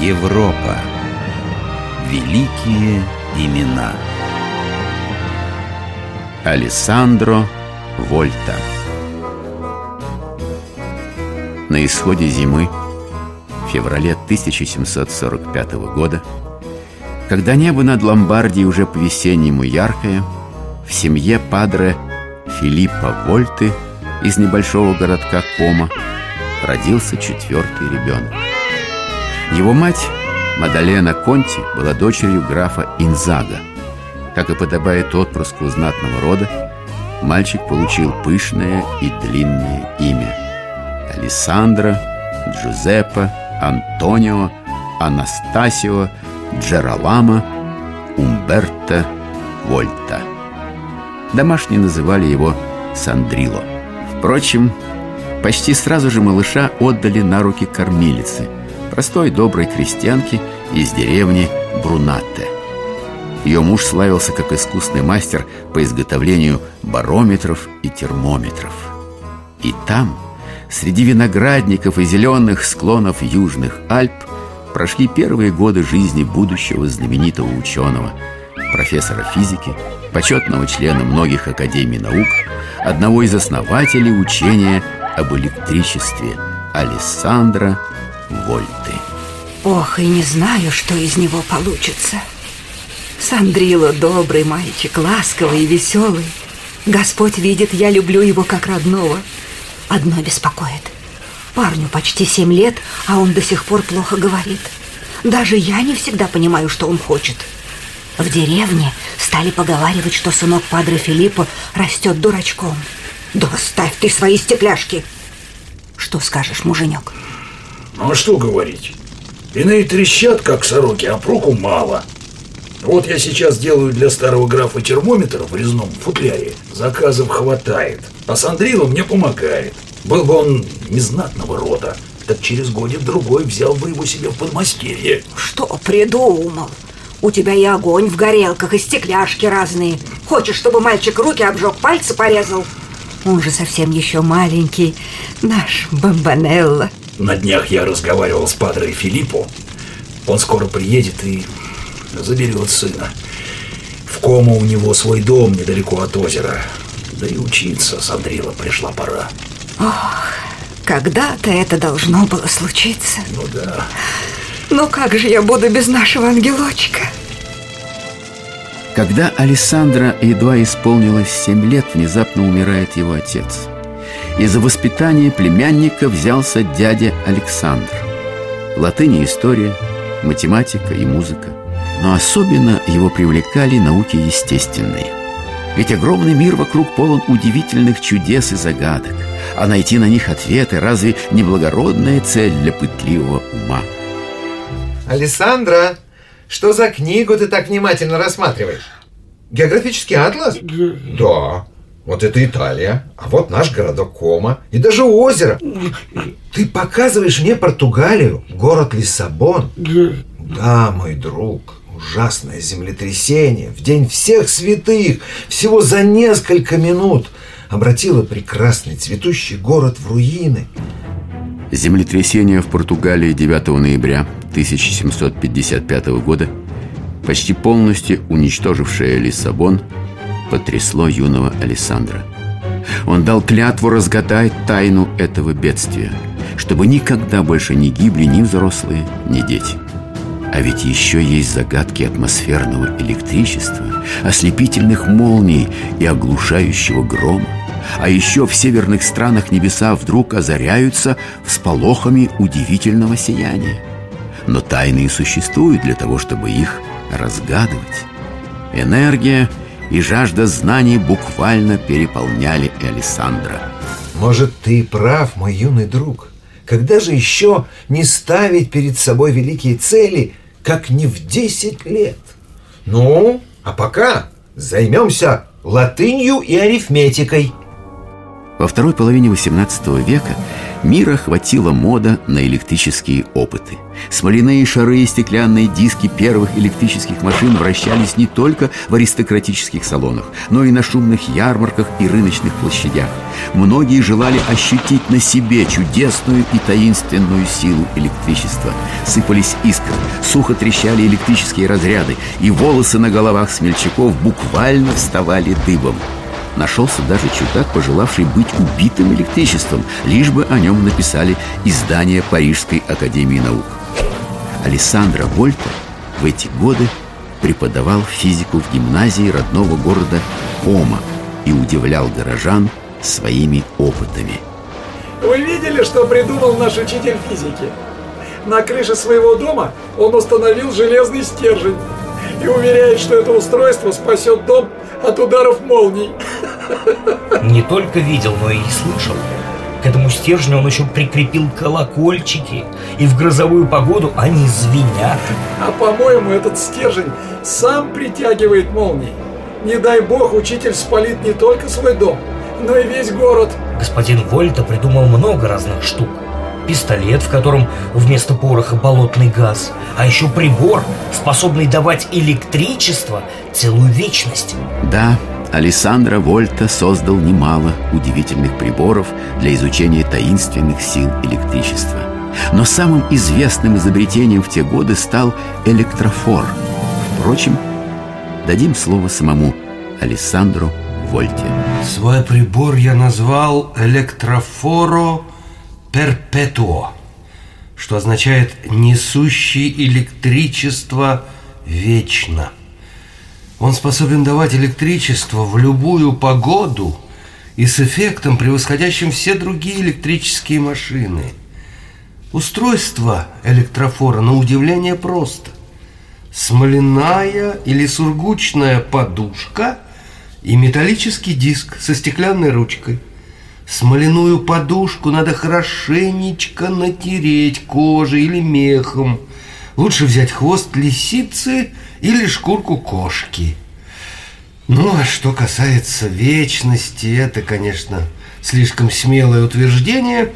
Европа. Великие имена. Алессандро Вольта. На исходе зимы, в феврале 1745 года, когда небо над Ломбардией уже по-весеннему яркое, в семье падре Филиппа Вольты из небольшого городка Кома родился четвертый ребенок. Его мать, Мадалена Конти, была дочерью графа Инзага. Как и подобает отпрыску знатного рода, мальчик получил пышное и длинное имя. Алессандро, Джузеппе, Антонио, Анастасио, Джералама, Умберто, Вольта. Домашние называли его Сандрило. Впрочем, почти сразу же малыша отдали на руки кормилицы – простой доброй крестьянки из деревни Брунатте. Ее муж славился как искусный мастер по изготовлению барометров и термометров. И там, среди виноградников и зеленых склонов южных Альп, прошли первые годы жизни будущего знаменитого ученого, профессора физики, почетного члена многих академий наук, одного из основателей учения об электричестве Алессандра вольты. Ох, и не знаю, что из него получится. Сандрило добрый мальчик, ласковый и веселый. Господь видит, я люблю его как родного. Одно беспокоит. Парню почти семь лет, а он до сих пор плохо говорит. Даже я не всегда понимаю, что он хочет. В деревне стали поговаривать, что сынок Падре Филиппа растет дурачком. Да ставь ты свои стекляшки! Что скажешь, муженек? Ну а что говорить? Иные трещат, как сороки, а проку мало. Вот я сейчас делаю для старого графа термометр в резном футляре. Заказов хватает. А Сандрила мне помогает. Был бы он незнатного рода, так через годик-другой взял бы его себе в подмастерье. Что придумал? У тебя и огонь в горелках, и стекляшки разные. Хочешь, чтобы мальчик руки обжег, пальцы порезал? Он же совсем еще маленький, наш Бомбанелло. На днях я разговаривал с Падре Филиппо. Он скоро приедет и заберет сына. В Кому у него свой дом недалеко от озера. Да и учиться с Андреева пришла пора. Ох, когда-то это должно было случиться. Ну да. Но как же я буду без нашего ангелочка? Когда Александра едва исполнилось семь лет, внезапно умирает его отец – и за воспитание племянника взялся дядя Александр. Латынь и история, математика и музыка. Но особенно его привлекали науки естественные. Ведь огромный мир вокруг полон удивительных чудес и загадок. А найти на них ответы разве не благородная цель для пытливого ума? Александра, что за книгу ты так внимательно рассматриваешь? Географический атлас? Да. Вот это Италия, а вот наш городок Кома и даже озеро. Ты показываешь мне Португалию, город Лиссабон. Да, мой друг, ужасное землетрясение в день всех святых, всего за несколько минут обратило прекрасный цветущий город в руины. Землетрясение в Португалии 9 ноября 1755 года, почти полностью уничтожившее Лиссабон – потрясло юного Александра. Он дал клятву разгадать тайну этого бедствия, чтобы никогда больше не гибли ни взрослые, ни дети. А ведь еще есть загадки атмосферного электричества, ослепительных молний и оглушающего грома. А еще в северных странах небеса вдруг озаряются всполохами удивительного сияния. Но тайны и существуют для того, чтобы их разгадывать. Энергия – и жажда знаний буквально переполняли Александра. Может, ты прав, мой юный друг. Когда же еще не ставить перед собой великие цели, как не в 10 лет? Ну, а пока займемся латынью и арифметикой. Во второй половине XVIII века Мира хватила мода на электрические опыты. Смоляные шары и стеклянные диски первых электрических машин вращались не только в аристократических салонах, но и на шумных ярмарках и рыночных площадях. Многие желали ощутить на себе чудесную и таинственную силу электричества. Сыпались искры, сухо трещали электрические разряды, и волосы на головах смельчаков буквально вставали дыбом. Нашелся даже чудак, пожелавший быть убитым электричеством, лишь бы о нем написали издание Парижской академии наук. Александра Вольта в эти годы преподавал физику в гимназии родного города Кома и удивлял горожан своими опытами. Вы видели, что придумал наш учитель физики? На крыше своего дома он установил железный стержень и уверяет, что это устройство спасет дом от ударов молний. Не только видел, но и слышал. К этому стержню он еще прикрепил колокольчики, и в грозовую погоду они звенят. А по-моему, этот стержень сам притягивает молнии. Не дай бог, учитель спалит не только свой дом, но и весь город. Господин Вольта придумал много разных штук. Пистолет, в котором вместо пороха болотный газ, а еще прибор, способный давать электричество целую вечность. Да, Алессандро Вольта создал немало удивительных приборов для изучения таинственных сил электричества. Но самым известным изобретением в те годы стал электрофор. Впрочем, дадим слово самому Алессандру Вольте. Свой прибор я назвал электрофоро перпетуо, что означает «несущий электричество вечно». Он способен давать электричество в любую погоду и с эффектом, превосходящим все другие электрические машины. Устройство электрофора на удивление просто. Смоляная или сургучная подушка и металлический диск со стеклянной ручкой. Смоляную подушку надо хорошенечко натереть кожей или мехом. Лучше взять хвост лисицы – или шкурку кошки. Ну, а что касается вечности, это, конечно, слишком смелое утверждение,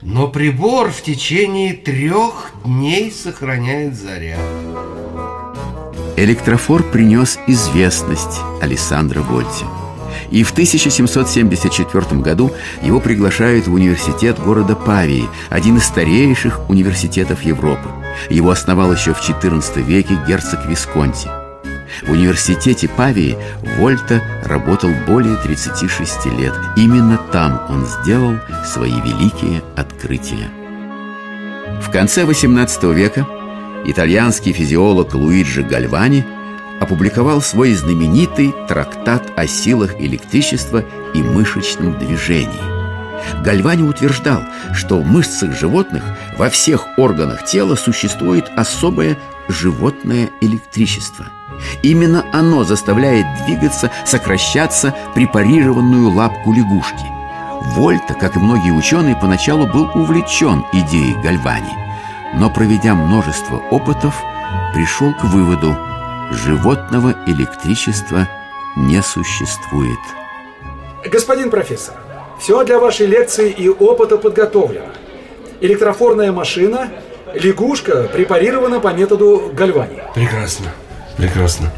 но прибор в течение трех дней сохраняет заряд. Электрофор принес известность Александра Вольте. И в 1774 году его приглашают в университет города Павии, один из старейших университетов Европы. Его основал еще в XIV веке герцог Висконти. В университете Павии Вольта работал более 36 лет. Именно там он сделал свои великие открытия. В конце XVIII века итальянский физиолог Луиджи Гальвани опубликовал свой знаменитый трактат о силах электричества и мышечном движении. Гальвани утверждал, что в мышцах животных во всех органах тела существует особое животное электричество. Именно оно заставляет двигаться, сокращаться препарированную лапку лягушки. Вольта, как и многие ученые, поначалу был увлечен идеей Гальвани, но, проведя множество опытов, пришел к выводу – животного электричества не существует. Господин профессор, все для вашей лекции и опыта подготовлено. Электрофорная машина, лягушка препарирована по методу Гальвани. Прекрасно, прекрасно.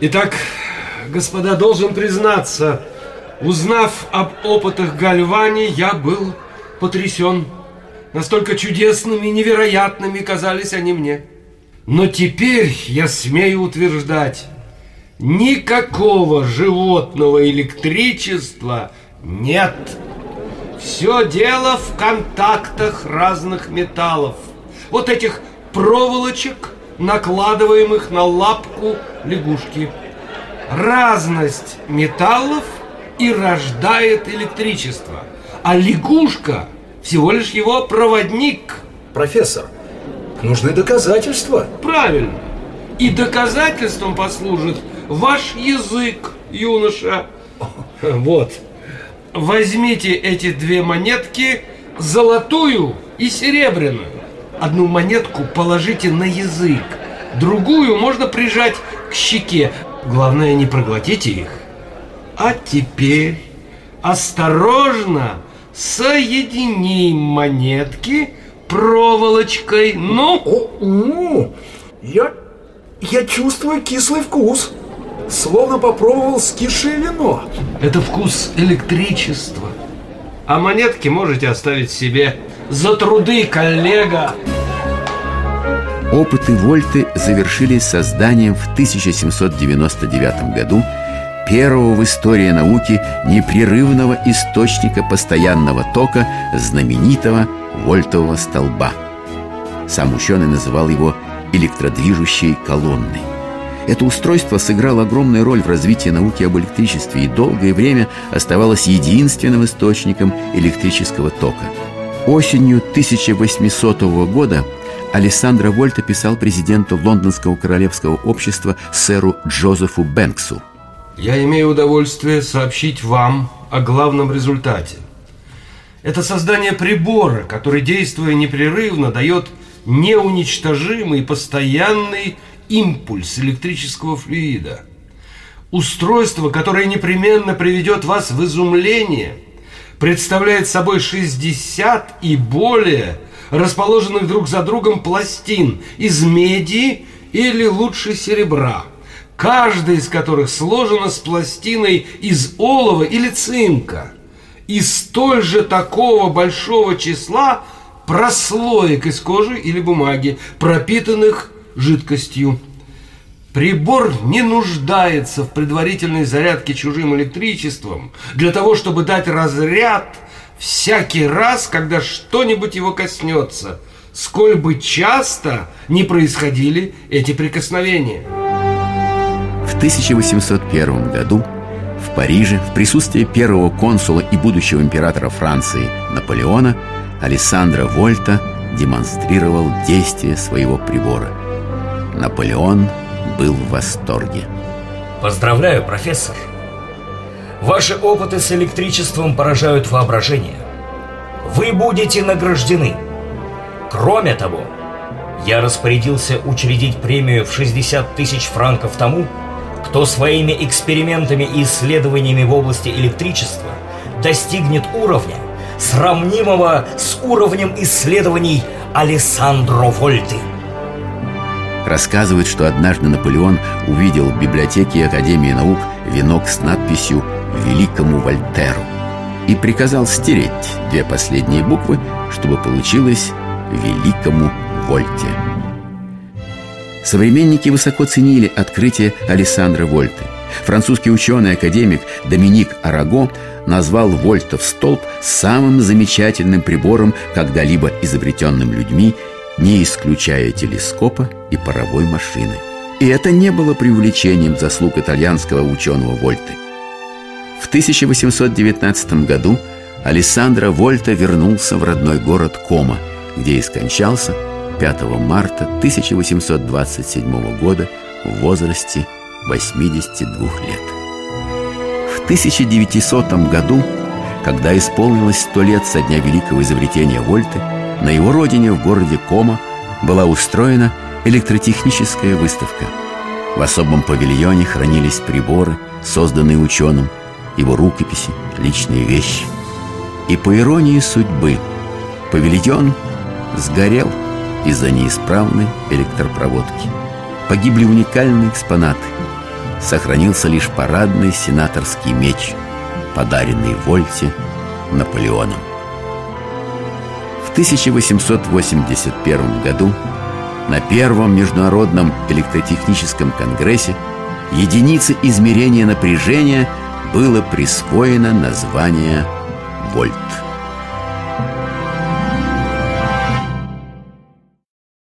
Итак, господа, должен признаться, узнав об опытах Гальвани, я был потрясен. Настолько чудесными невероятными казались они мне. Но теперь я смею утверждать, никакого животного электричества нет. Все дело в контактах разных металлов. Вот этих проволочек, накладываемых на лапку лягушки. Разность металлов и рождает электричество. А лягушка всего лишь его проводник. Профессор, нужны доказательства. Правильно. И доказательством послужит ваш язык, юноша. Вот. Возьмите эти две монетки, золотую и серебряную. Одну монетку положите на язык, другую можно прижать к щеке. Главное, не проглотите их. А теперь осторожно соединим монетки проволочкой. Ну? О, ну, я, я чувствую кислый вкус. Словно попробовал скисшее вино. Это вкус электричества. А монетки можете оставить себе за труды, коллега. Опыты Вольты завершились созданием в 1799 году первого в истории науки непрерывного источника постоянного тока знаменитого вольтового столба. Сам ученый называл его электродвижущей колонной. Это устройство сыграло огромную роль в развитии науки об электричестве и долгое время оставалось единственным источником электрического тока. Осенью 1800 года Алессандро Вольта писал президенту Лондонского королевского общества сэру Джозефу Бэнксу. Я имею удовольствие сообщить вам о главном результате. Это создание прибора, который, действуя непрерывно, дает неуничтожимый постоянный импульс электрического флюида. Устройство, которое непременно приведет вас в изумление, представляет собой 60 и более расположенных друг за другом пластин из меди или лучше серебра, каждая из которых сложена с пластиной из олова или цинка, и столь же такого большого числа прослоек из кожи или бумаги, пропитанных жидкостью. Прибор не нуждается в предварительной зарядке чужим электричеством для того, чтобы дать разряд всякий раз, когда что-нибудь его коснется, сколь бы часто не происходили эти прикосновения. В 1801 году в Париже в присутствии первого консула и будущего императора Франции Наполеона Алессандро Вольта демонстрировал действие своего прибора. Наполеон был в восторге. Поздравляю, профессор. Ваши опыты с электричеством поражают воображение. Вы будете награждены. Кроме того, я распорядился учредить премию в 60 тысяч франков тому, кто своими экспериментами и исследованиями в области электричества достигнет уровня, сравнимого с уровнем исследований Алессандро Вольты. Рассказывают, что однажды Наполеон увидел в библиотеке Академии наук венок с надписью «Великому Вольтеру» и приказал стереть две последние буквы, чтобы получилось «Великому Вольте». Современники высоко ценили открытие Александра Вольты. Французский ученый-академик Доминик Араго назвал Вольтов столб самым замечательным прибором, когда-либо изобретенным людьми, не исключая телескопа и паровой машины. И это не было преувеличением заслуг итальянского ученого Вольты. В 1819 году Алессандро Вольта вернулся в родной город Кома, где и скончался 5 марта 1827 года в возрасте 82 лет. В 1900 году, когда исполнилось сто лет со дня великого изобретения Вольты, на его родине в городе Кома была устроена электротехническая выставка. В особом павильоне хранились приборы, созданные ученым, его рукописи, личные вещи. И по иронии судьбы, павильон сгорел из-за неисправной электропроводки. Погибли уникальные экспонаты. Сохранился лишь парадный сенаторский меч, подаренный Вольте Наполеоном. В 1881 году на Первом международном электротехническом конгрессе единице измерения напряжения было присвоено название вольт.